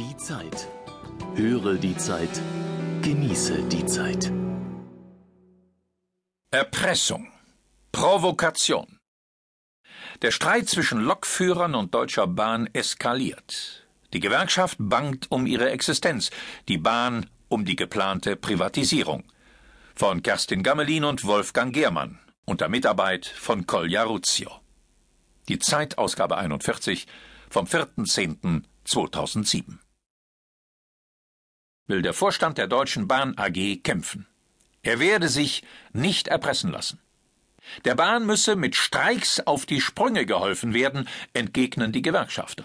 Die Zeit. Höre die Zeit. Genieße die Zeit. Erpressung. Provokation. Der Streit zwischen Lokführern und Deutscher Bahn eskaliert. Die Gewerkschaft bangt um ihre Existenz, die Bahn um die geplante Privatisierung. Von Kerstin Gammelin und Wolfgang Gehrmann unter Mitarbeit von Kolja Ruzio. Die Zeitausgabe 41 vom 4.10.2007. Will der Vorstand der Deutschen Bahn AG kämpfen. Er werde sich nicht erpressen lassen. Der Bahn müsse mit Streiks auf die Sprünge geholfen werden, entgegnen die Gewerkschafter.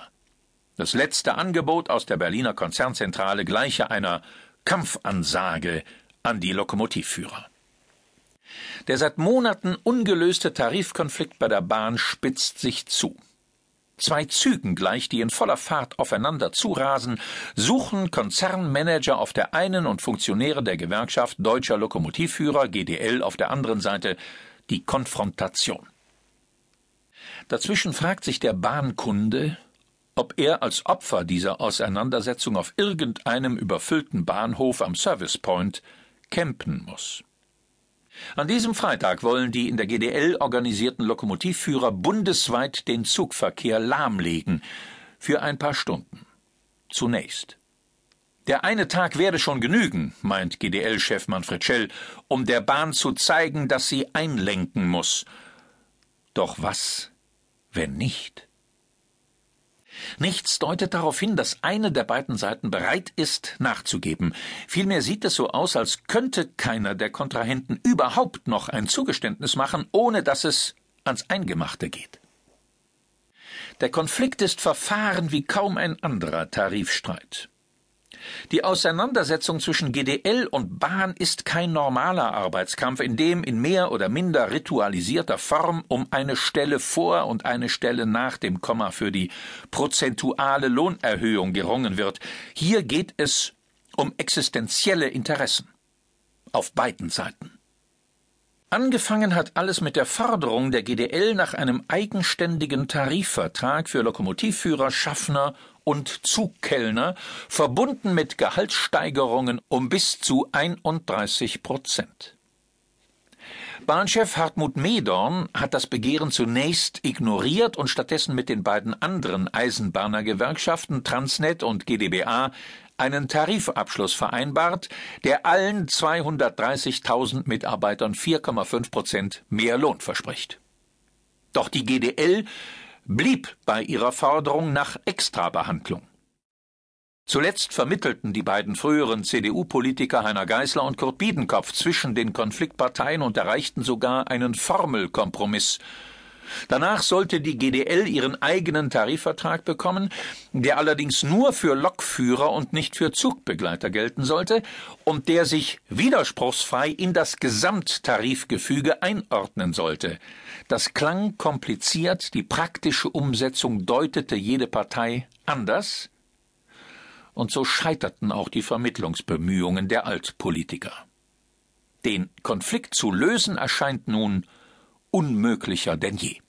Das letzte Angebot aus der Berliner Konzernzentrale gleiche einer Kampfansage an die Lokomotivführer. Der seit Monaten ungelöste Tarifkonflikt bei der Bahn spitzt sich zu. Zwei Zügen gleich, die in voller Fahrt aufeinander zurasen, suchen Konzernmanager auf der einen und Funktionäre der Gewerkschaft Deutscher Lokomotivführer GDL auf der anderen Seite die Konfrontation. Dazwischen fragt sich der Bahnkunde, ob er als Opfer dieser Auseinandersetzung auf irgendeinem überfüllten Bahnhof am Service Point campen muss. An diesem Freitag wollen die in der GDL organisierten Lokomotivführer bundesweit den Zugverkehr lahmlegen. Für ein paar Stunden. Zunächst. Der eine Tag werde schon genügen, meint GDL-Chef Manfred Schell, um der Bahn zu zeigen, dass sie einlenken muss. Doch was, wenn nicht? Nichts deutet darauf hin, dass eine der beiden Seiten bereit ist, nachzugeben. Vielmehr sieht es so aus, als könnte keiner der Kontrahenten überhaupt noch ein Zugeständnis machen, ohne dass es ans Eingemachte geht. Der Konflikt ist verfahren wie kaum ein anderer Tarifstreit. Die Auseinandersetzung zwischen GDL und Bahn ist kein normaler Arbeitskampf, in dem in mehr oder minder ritualisierter Form um eine Stelle vor und eine Stelle nach dem Komma für die prozentuale Lohnerhöhung gerungen wird. Hier geht es um existenzielle Interessen auf beiden Seiten. Angefangen hat alles mit der Forderung der GDL nach einem eigenständigen Tarifvertrag für Lokomotivführer, Schaffner und Zugkellner, verbunden mit Gehaltssteigerungen um bis zu 31 Prozent. Bahnchef Hartmut Medorn hat das Begehren zunächst ignoriert und stattdessen mit den beiden anderen Eisenbahnergewerkschaften Transnet und GdBA einen Tarifabschluss vereinbart, der allen 230.000 Mitarbeitern 4,5 Prozent mehr Lohn verspricht. Doch die GDL blieb bei ihrer Forderung nach Extrabehandlung. Zuletzt vermittelten die beiden früheren CDU-Politiker Heiner Geißler und Kurt Biedenkopf zwischen den Konfliktparteien und erreichten sogar einen Formelkompromiss, Danach sollte die GDL ihren eigenen Tarifvertrag bekommen, der allerdings nur für Lokführer und nicht für Zugbegleiter gelten sollte und der sich widerspruchsfrei in das Gesamttarifgefüge einordnen sollte. Das klang kompliziert, die praktische Umsetzung deutete jede Partei anders, und so scheiterten auch die Vermittlungsbemühungen der Altpolitiker. Den Konflikt zu lösen erscheint nun unmöglicher denn je.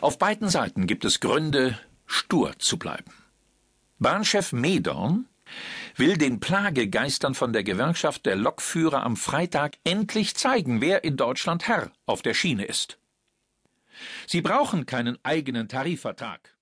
Auf beiden Seiten gibt es Gründe, stur zu bleiben. Bahnchef Medorn will den Plagegeistern von der Gewerkschaft der Lokführer am Freitag endlich zeigen, wer in Deutschland Herr auf der Schiene ist. Sie brauchen keinen eigenen Tarifvertrag.